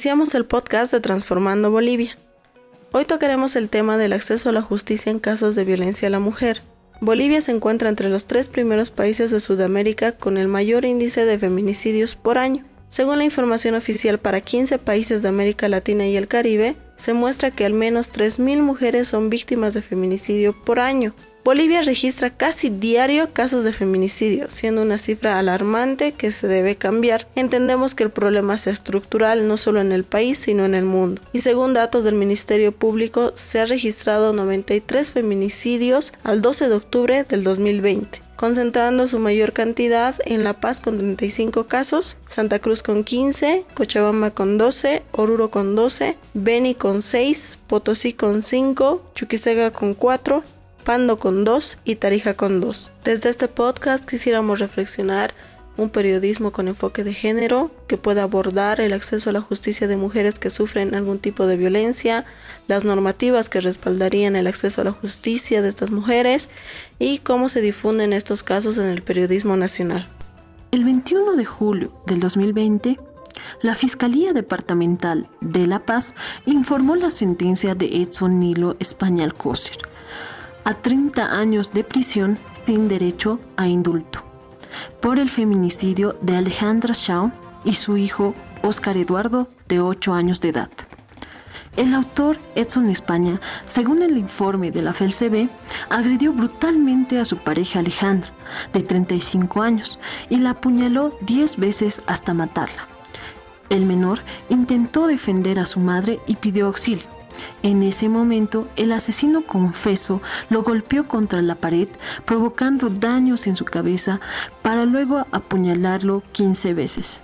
Iniciamos el podcast de Transformando Bolivia. Hoy tocaremos el tema del acceso a la justicia en casos de violencia a la mujer. Bolivia se encuentra entre los tres primeros países de Sudamérica con el mayor índice de feminicidios por año. Según la información oficial para 15 países de América Latina y el Caribe, se muestra que al menos 3.000 mujeres son víctimas de feminicidio por año. Bolivia registra casi diario casos de feminicidio, siendo una cifra alarmante que se debe cambiar. Entendemos que el problema es estructural no solo en el país, sino en el mundo. Y según datos del Ministerio Público, se ha registrado 93 feminicidios al 12 de octubre del 2020 concentrando su mayor cantidad en La Paz con 35 casos, Santa Cruz con 15, Cochabamba con 12, Oruro con 12, Beni con 6, Potosí con 5, Chuquisaga con 4, Pando con 2 y Tarija con 2. Desde este podcast quisiéramos reflexionar un periodismo con enfoque de género que pueda abordar el acceso a la justicia de mujeres que sufren algún tipo de violencia, las normativas que respaldarían el acceso a la justicia de estas mujeres y cómo se difunden estos casos en el periodismo nacional. El 21 de julio del 2020, la Fiscalía Departamental de La Paz informó la sentencia de Edson Nilo Español Coser a 30 años de prisión sin derecho a indulto por el feminicidio de Alejandra Shaw y su hijo Oscar Eduardo, de 8 años de edad. El autor Edson España, según el informe de la FELCB, agredió brutalmente a su pareja Alejandra, de 35 años, y la apuñaló 10 veces hasta matarla. El menor intentó defender a su madre y pidió auxilio, en ese momento, el asesino confeso lo golpeó contra la pared, provocando daños en su cabeza, para luego apuñalarlo 15 veces.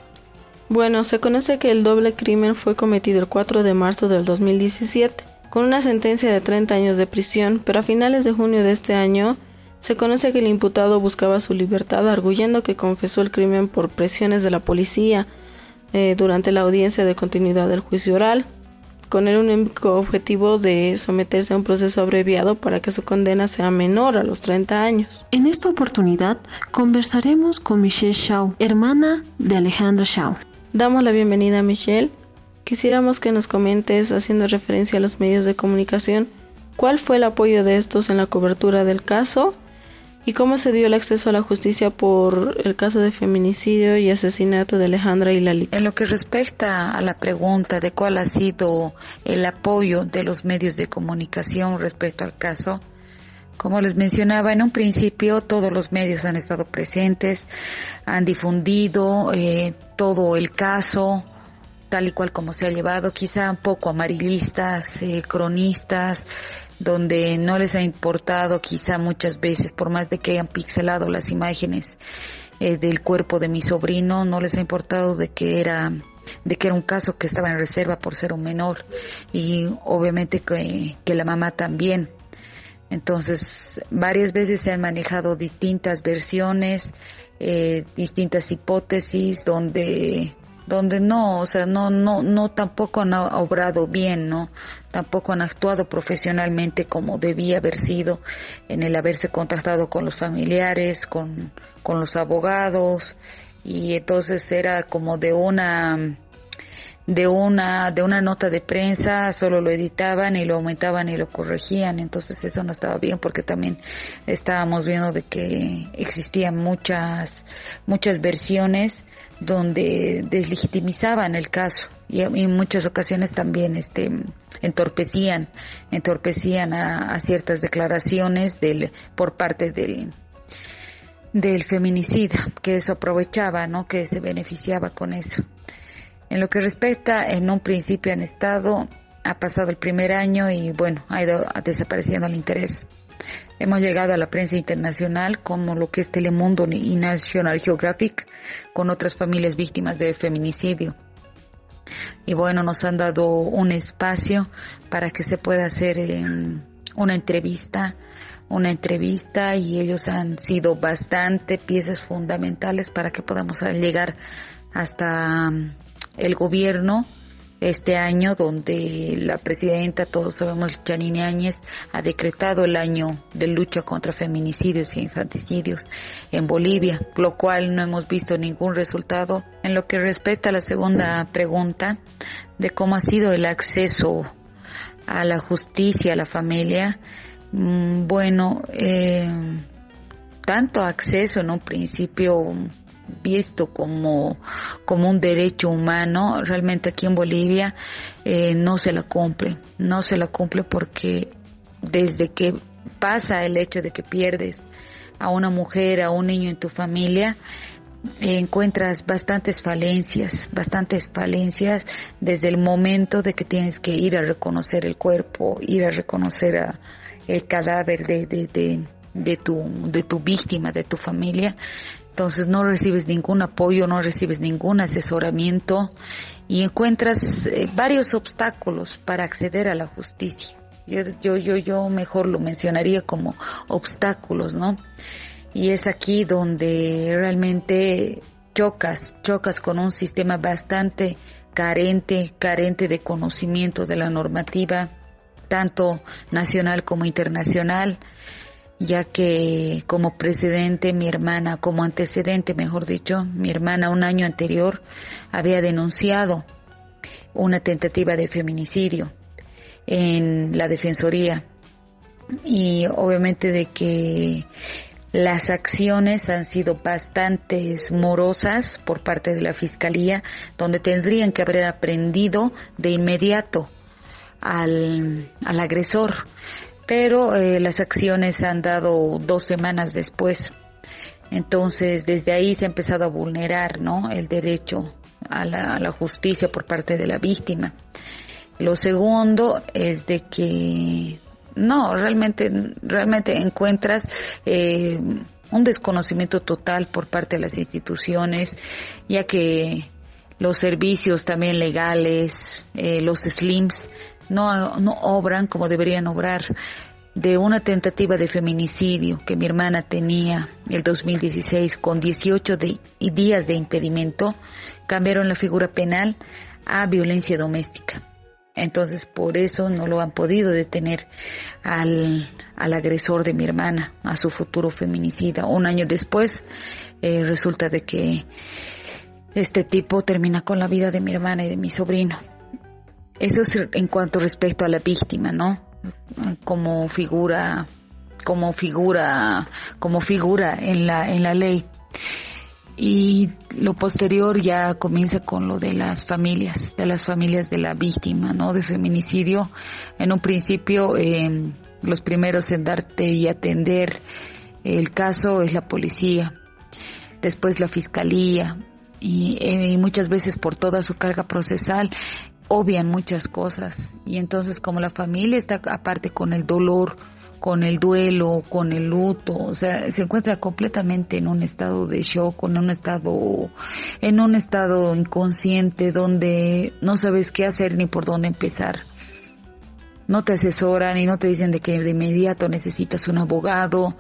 Bueno, se conoce que el doble crimen fue cometido el 4 de marzo del 2017, con una sentencia de 30 años de prisión, pero a finales de junio de este año se conoce que el imputado buscaba su libertad, arguyendo que confesó el crimen por presiones de la policía eh, durante la audiencia de continuidad del juicio oral con el único objetivo de someterse a un proceso abreviado para que su condena sea menor a los 30 años. En esta oportunidad conversaremos con Michelle Shaw, hermana de Alejandra Shaw. Damos la bienvenida a Michelle. Quisiéramos que nos comentes, haciendo referencia a los medios de comunicación, cuál fue el apoyo de estos en la cobertura del caso ¿Y cómo se dio el acceso a la justicia por el caso de feminicidio y asesinato de Alejandra y Lali? En lo que respecta a la pregunta de cuál ha sido el apoyo de los medios de comunicación respecto al caso, como les mencionaba en un principio, todos los medios han estado presentes, han difundido eh, todo el caso, tal y cual como se ha llevado, quizá un poco amarillistas, eh, cronistas, donde no les ha importado quizá muchas veces, por más de que hayan pixelado las imágenes eh, del cuerpo de mi sobrino, no les ha importado de que era de que era un caso que estaba en reserva por ser un menor y obviamente que, que la mamá también. Entonces, varias veces se han manejado distintas versiones, eh, distintas hipótesis donde donde no, o sea, no, no, no tampoco han obrado bien, ¿no? Tampoco han actuado profesionalmente como debía haber sido en el haberse contactado con los familiares, con, con los abogados, y entonces era como de una de una de una nota de prensa solo lo editaban y lo aumentaban y lo corregían entonces eso no estaba bien porque también estábamos viendo de que existían muchas muchas versiones donde deslegitimizaban el caso y en muchas ocasiones también este entorpecían entorpecían a, ciertas declaraciones del por parte del del feminicida que eso aprovechaba no que se beneficiaba con eso. En lo que respecta en un principio han estado ha pasado el primer año y bueno ha ido desapareciendo el interés Hemos llegado a la prensa internacional como lo que es Telemundo y National Geographic con otras familias víctimas de feminicidio. Y bueno, nos han dado un espacio para que se pueda hacer em, una entrevista, una entrevista y ellos han sido bastante piezas fundamentales para que podamos llegar hasta em, el gobierno este año donde la presidenta, todos sabemos, Janine Áñez, ha decretado el año de lucha contra feminicidios e infanticidios en Bolivia, lo cual no hemos visto ningún resultado. En lo que respecta a la segunda pregunta de cómo ha sido el acceso a la justicia, a la familia, mm, bueno, eh, tanto acceso en un principio visto como, como un derecho humano, realmente aquí en Bolivia eh, no se la cumple, no se la cumple porque desde que pasa el hecho de que pierdes a una mujer, a un niño en tu familia, encuentras bastantes falencias, bastantes falencias desde el momento de que tienes que ir a reconocer el cuerpo, ir a reconocer a, el cadáver de, de, de, de, tu, de tu víctima, de tu familia. Entonces no recibes ningún apoyo, no recibes ningún asesoramiento y encuentras eh, varios obstáculos para acceder a la justicia. Yo, yo, yo, yo mejor lo mencionaría como obstáculos, ¿no? Y es aquí donde realmente chocas, chocas con un sistema bastante carente, carente de conocimiento de la normativa, tanto nacional como internacional ya que como precedente mi hermana, como antecedente mejor dicho, mi hermana un año anterior había denunciado una tentativa de feminicidio en la Defensoría. Y obviamente de que las acciones han sido bastante morosas por parte de la Fiscalía, donde tendrían que haber aprendido de inmediato al, al agresor pero eh, las acciones han dado dos semanas después. Entonces, desde ahí se ha empezado a vulnerar ¿no? el derecho a la, justicia por parte de la víctima. Lo segundo es de que no, realmente, realmente encuentras eh, un desconocimiento total por parte de las instituciones, ya que los servicios también legales, eh, los SLIMS, no, no obran como deberían obrar de una tentativa de feminicidio que mi hermana tenía el 2016 con 18 días de impedimento, cambiaron la figura penal a violencia doméstica. Entonces, por eso no lo han podido detener al, al agresor de mi hermana, a su futuro feminicida. Un año después, eh, resulta de que este tipo termina con la vida de mi hermana y de mi sobrino. Eso es en cuanto respecto a la víctima, ¿no? Como figura, como figura, como figura en la, en la ley. Y lo posterior ya comienza con lo de las familias, de las familias de la víctima, ¿no? De feminicidio. En un principio, eh, los primeros en darte y atender el caso es la policía, después la fiscalía, y, eh, y, muchas veces por toda su carga procesal obvian muchas cosas. Y entonces como la familia está aparte con el dolor, con el duelo, con el luto, o sea, se encuentra completamente en un estado de shock, en un estado, en un estado inconsciente donde no sabes qué hacer ni por dónde empezar. No te asesoran y no te dicen de que de inmediato necesitas un abogado,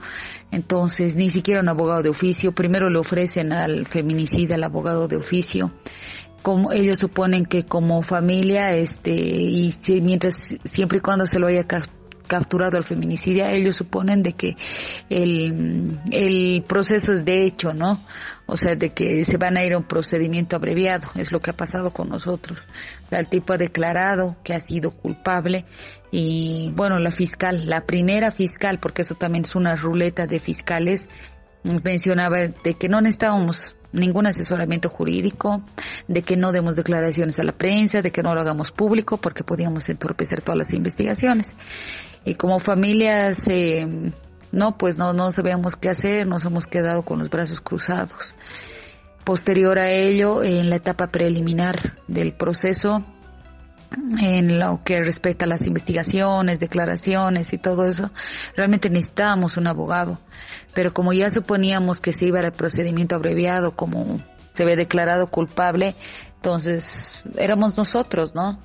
entonces ni siquiera un abogado de oficio, primero le ofrecen al feminicida el abogado de oficio como ellos suponen que como familia este y mientras siempre y cuando se lo haya capturado al feminicidio ellos suponen de que el, el proceso es de hecho no o sea de que se van a ir a un procedimiento abreviado es lo que ha pasado con nosotros. El tipo ha declarado que ha sido culpable y bueno la fiscal la primera fiscal porque eso también es una ruleta de fiscales mencionaba de que no necesitábamos ningún asesoramiento jurídico, de que no demos declaraciones a la prensa, de que no lo hagamos público porque podíamos entorpecer todas las investigaciones. Y como familias, eh, no, pues no, no sabíamos qué hacer, nos hemos quedado con los brazos cruzados. Posterior a ello, en la etapa preliminar del proceso, en lo que respecta a las investigaciones, declaraciones y todo eso, realmente necesitábamos un abogado. Pero como ya suponíamos que se iba al procedimiento abreviado, como se ve declarado culpable, entonces éramos nosotros, ¿no?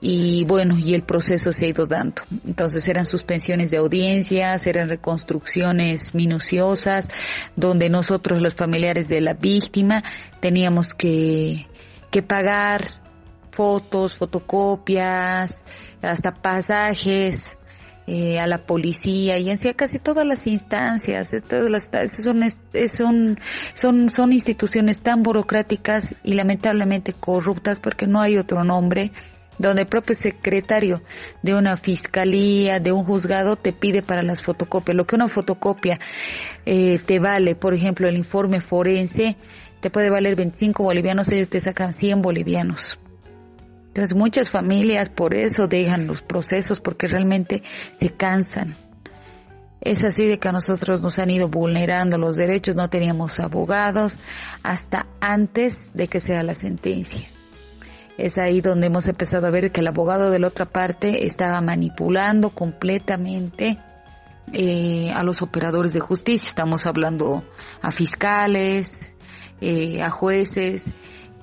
Y bueno, y el proceso se ha ido dando. Entonces eran suspensiones de audiencias, eran reconstrucciones minuciosas, donde nosotros, los familiares de la víctima, teníamos que, que pagar fotos, fotocopias, hasta pasajes eh, a la policía y en casi todas las instancias. Todas las, son, son, son, son instituciones tan burocráticas y lamentablemente corruptas porque no hay otro nombre donde el propio secretario de una fiscalía, de un juzgado, te pide para las fotocopias. Lo que una fotocopia eh, te vale, por ejemplo, el informe forense, te puede valer 25 bolivianos, ellos te sacan 100 bolivianos. Entonces muchas familias por eso dejan los procesos porque realmente se cansan. Es así de que a nosotros nos han ido vulnerando los derechos, no teníamos abogados hasta antes de que sea la sentencia. Es ahí donde hemos empezado a ver que el abogado de la otra parte estaba manipulando completamente eh, a los operadores de justicia. Estamos hablando a fiscales, eh, a jueces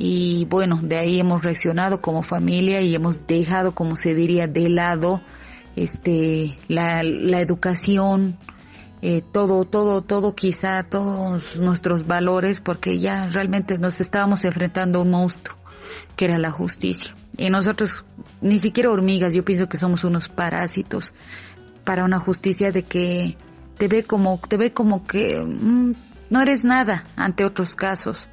y bueno, de ahí hemos reaccionado como familia y hemos dejado, como se diría, de lado este la, la educación, eh, todo, todo, todo quizá, todos nuestros valores, porque ya realmente nos estábamos enfrentando a un monstruo que era la justicia. Y nosotros, ni siquiera hormigas, yo pienso que somos unos parásitos para una justicia de que te ve como, te ve como que mm, no eres nada ante otros casos.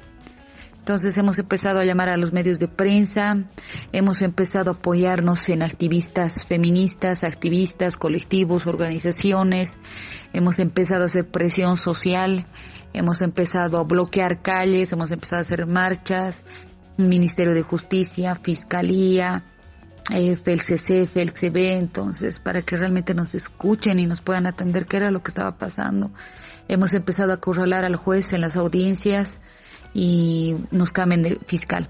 Entonces hemos empezado a llamar a los medios de prensa, hemos empezado a apoyarnos en activistas feministas, activistas, colectivos, organizaciones, hemos empezado a hacer presión social, hemos empezado a bloquear calles, hemos empezado a hacer marchas, Ministerio de Justicia, Fiscalía, eh, FELCC, FELCB, entonces para que realmente nos escuchen y nos puedan atender qué era lo que estaba pasando. Hemos empezado a acorralar al juez en las audiencias y nos cambien de fiscal.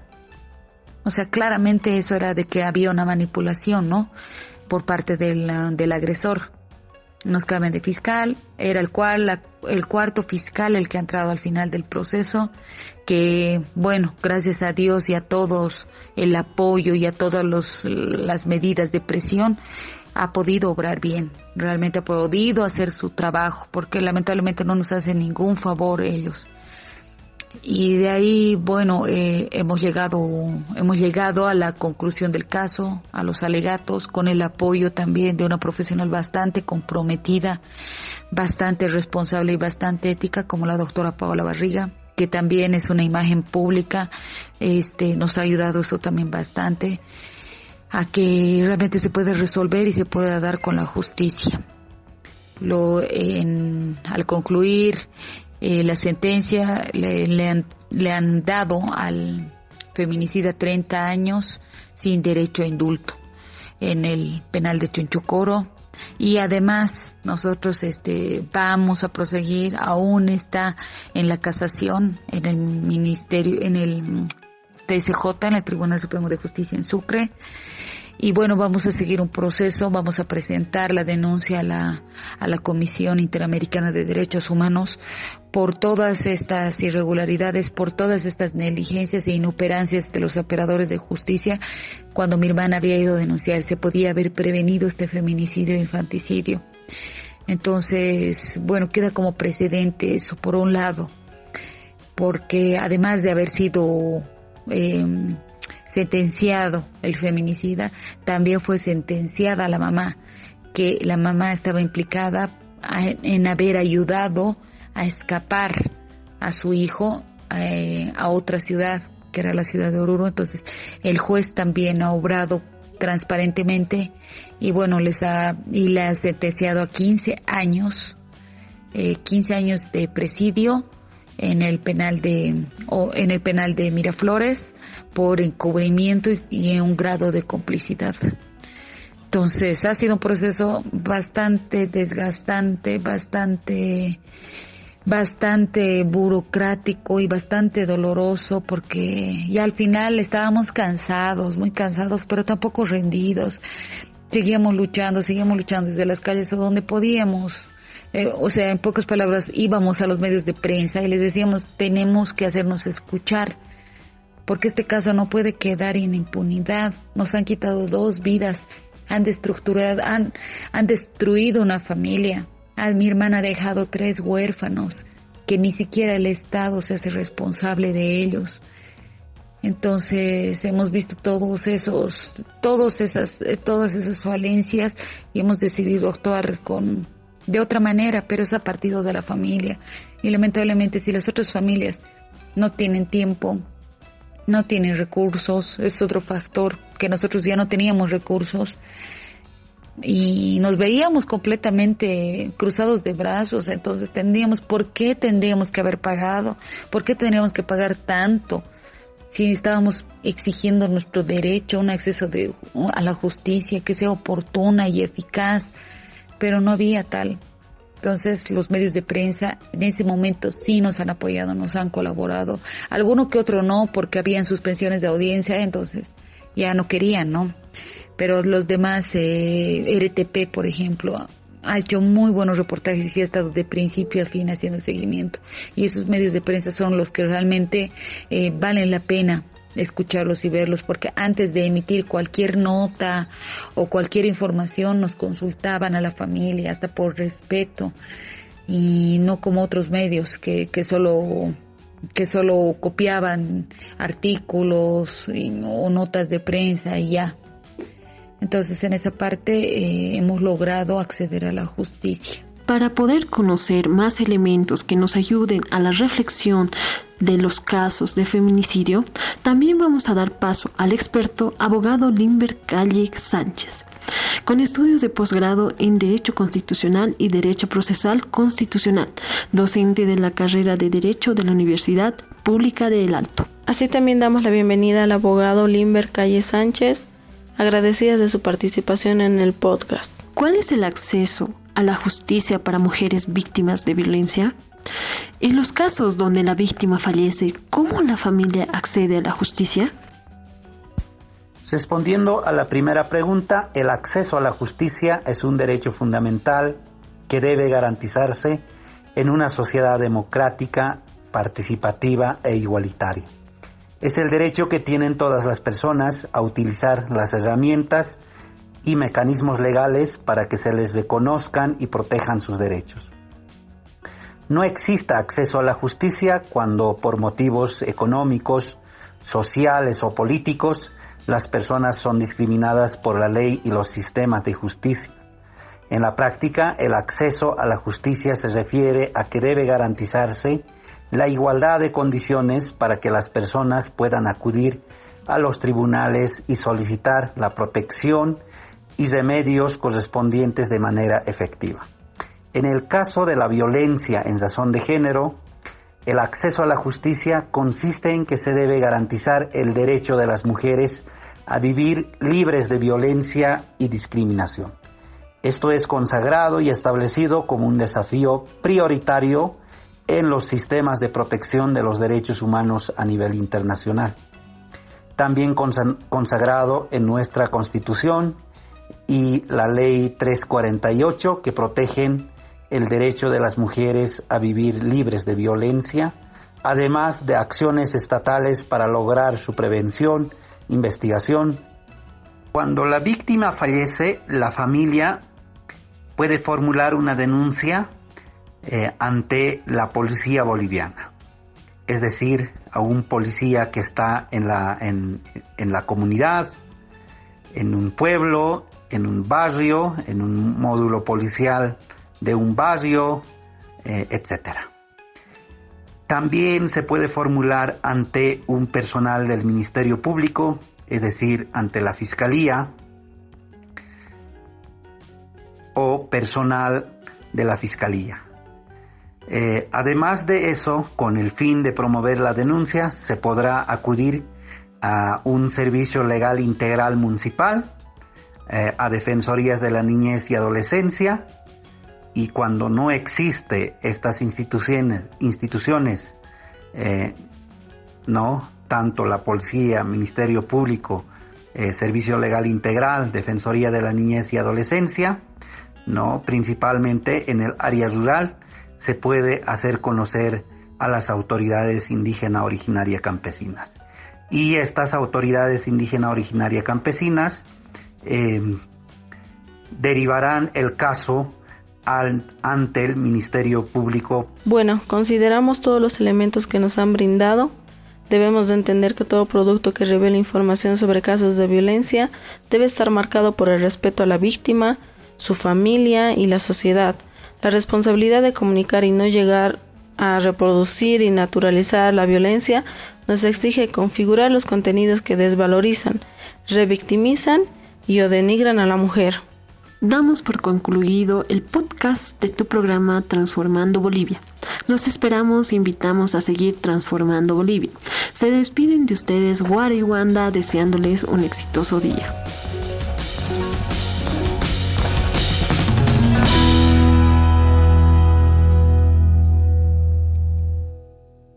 O sea, claramente eso era de que había una manipulación, ¿no? Por parte del, del agresor nos cambian de fiscal, era el cual el cuarto fiscal el que ha entrado al final del proceso, que bueno, gracias a Dios y a todos el apoyo y a todas las medidas de presión ha podido obrar bien, realmente ha podido hacer su trabajo, porque lamentablemente no nos hacen ningún favor ellos y de ahí bueno eh, hemos llegado hemos llegado a la conclusión del caso a los alegatos con el apoyo también de una profesional bastante comprometida bastante responsable y bastante ética como la doctora Paola Barriga que también es una imagen pública. Este nos ha ayudado eso también bastante a que realmente se puede resolver y se pueda dar con la justicia. Lo en, al concluir eh, la sentencia le, han, le han dado al feminicida 30 años sin derecho a indulto en el penal de Chonchocoro. Y además nosotros este vamos a proseguir aún está en la casación en el ministerio en el TSJ en el Tribunal Supremo de Justicia en Sucre y bueno, vamos a seguir un proceso, vamos a presentar la denuncia a la, a la Comisión Interamericana de Derechos Humanos por todas estas irregularidades, por todas estas negligencias e inoperancias de los operadores de justicia. Cuando mi hermana había ido a denunciar, se podía haber prevenido este feminicidio e infanticidio. Entonces, bueno, queda como precedente eso por un lado, porque además de haber sido eh, sentenciado el feminicida, también fue sentenciada la mamá, que la mamá estaba implicada en haber ayudado a escapar a su hijo eh, a otra ciudad, que era la ciudad de Oruro. Entonces, el juez también ha obrado transparentemente y bueno, les ha, y le ha sentenciado a 15 años, eh, 15 años de presidio en el penal de o en el penal de Miraflores por encubrimiento y, en un grado de complicidad. Entonces ha sido un proceso bastante desgastante, bastante bastante burocrático y bastante doloroso porque ya al final estábamos cansados, muy cansados, pero tampoco rendidos. Seguíamos luchando, seguíamos luchando desde las calles o donde podíamos. Eh, o sea, en pocas palabras, íbamos a los medios de prensa y les decíamos, tenemos que hacernos escuchar, porque este caso no puede quedar en impunidad. Nos han quitado dos vidas, han, han, han destruido una familia. A mi hermana ha dejado tres huérfanos, que ni siquiera el Estado se hace responsable de ellos. Entonces hemos visto todos esos, todos esas, eh, todas esas falencias y hemos decidido actuar con de otra manera, pero es a partir de la familia. Y lamentablemente si las otras familias no tienen tiempo, no tienen recursos, es otro factor que nosotros ya no teníamos recursos y nos veíamos completamente cruzados de brazos, entonces tendríamos, ¿por qué tendríamos que haber pagado? ¿Por qué tendríamos que pagar tanto? Si estábamos exigiendo nuestro derecho, un acceso de, a la justicia que sea oportuna y eficaz, pero no había tal. Entonces los medios de prensa en ese momento sí nos han apoyado, nos han colaborado. Alguno que otro no, porque habían suspensiones de audiencia, entonces ya no querían, ¿no? Pero los demás, eh, RTP, por ejemplo, ha hecho muy buenos reportajes y ha estado de principio a fin haciendo seguimiento. Y esos medios de prensa son los que realmente eh, valen la pena escucharlos y verlos, porque antes de emitir cualquier nota o cualquier información nos consultaban a la familia, hasta por respeto, y no como otros medios que, que solo que solo copiaban artículos o notas de prensa y ya. Entonces en esa parte eh, hemos logrado acceder a la justicia. Para poder conocer más elementos que nos ayuden a la reflexión de los casos de feminicidio, también vamos a dar paso al experto abogado Limber Calle Sánchez, con estudios de posgrado en Derecho Constitucional y Derecho Procesal Constitucional, docente de la carrera de Derecho de la Universidad Pública de El Alto. Así también damos la bienvenida al abogado Limber Calle Sánchez, agradecidas de su participación en el podcast. ¿Cuál es el acceso la justicia para mujeres víctimas de violencia? En los casos donde la víctima fallece, ¿cómo la familia accede a la justicia? Respondiendo a la primera pregunta, el acceso a la justicia es un derecho fundamental que debe garantizarse en una sociedad democrática, participativa e igualitaria. Es el derecho que tienen todas las personas a utilizar las herramientas y mecanismos legales para que se les reconozcan y protejan sus derechos. No exista acceso a la justicia cuando por motivos económicos, sociales o políticos las personas son discriminadas por la ley y los sistemas de justicia. En la práctica, el acceso a la justicia se refiere a que debe garantizarse la igualdad de condiciones para que las personas puedan acudir a los tribunales y solicitar la protección y remedios correspondientes de manera efectiva. En el caso de la violencia en razón de género, el acceso a la justicia consiste en que se debe garantizar el derecho de las mujeres a vivir libres de violencia y discriminación. Esto es consagrado y establecido como un desafío prioritario en los sistemas de protección de los derechos humanos a nivel internacional. También consagrado en nuestra Constitución y la Ley 348 que protegen el derecho de las mujeres a vivir libres de violencia, además de acciones estatales para lograr su prevención, investigación. Cuando la víctima fallece, la familia puede formular una denuncia eh, ante la policía boliviana, es decir, a un policía que está en la, en la comunidad, en un pueblo, en un barrio, en un módulo policial de un barrio, eh, etc. También se puede formular ante un personal del Ministerio Público, es decir, ante la Fiscalía o personal de la Fiscalía. Eh, además de eso, con el fin de promover la denuncia, se podrá acudir a un servicio legal integral municipal, eh, a defensorías de la niñez y adolescencia, y cuando no existe estas instituciones, instituciones eh, no tanto la policía, ministerio público, eh, servicio legal integral, defensoría de la niñez y adolescencia, no principalmente en el área rural se puede hacer conocer a las autoridades indígena originaria campesinas. Y estas autoridades indígena originaria campesinas eh, derivarán el caso ante el Ministerio Público. Bueno, consideramos todos los elementos que nos han brindado. Debemos de entender que todo producto que revele información sobre casos de violencia debe estar marcado por el respeto a la víctima, su familia y la sociedad. La responsabilidad de comunicar y no llegar a reproducir y naturalizar la violencia nos exige configurar los contenidos que desvalorizan, revictimizan y o denigran a la mujer. Damos por concluido el podcast de tu programa Transformando Bolivia. Los esperamos e invitamos a seguir transformando Bolivia. Se despiden de ustedes Wara y Wanda deseándoles un exitoso día.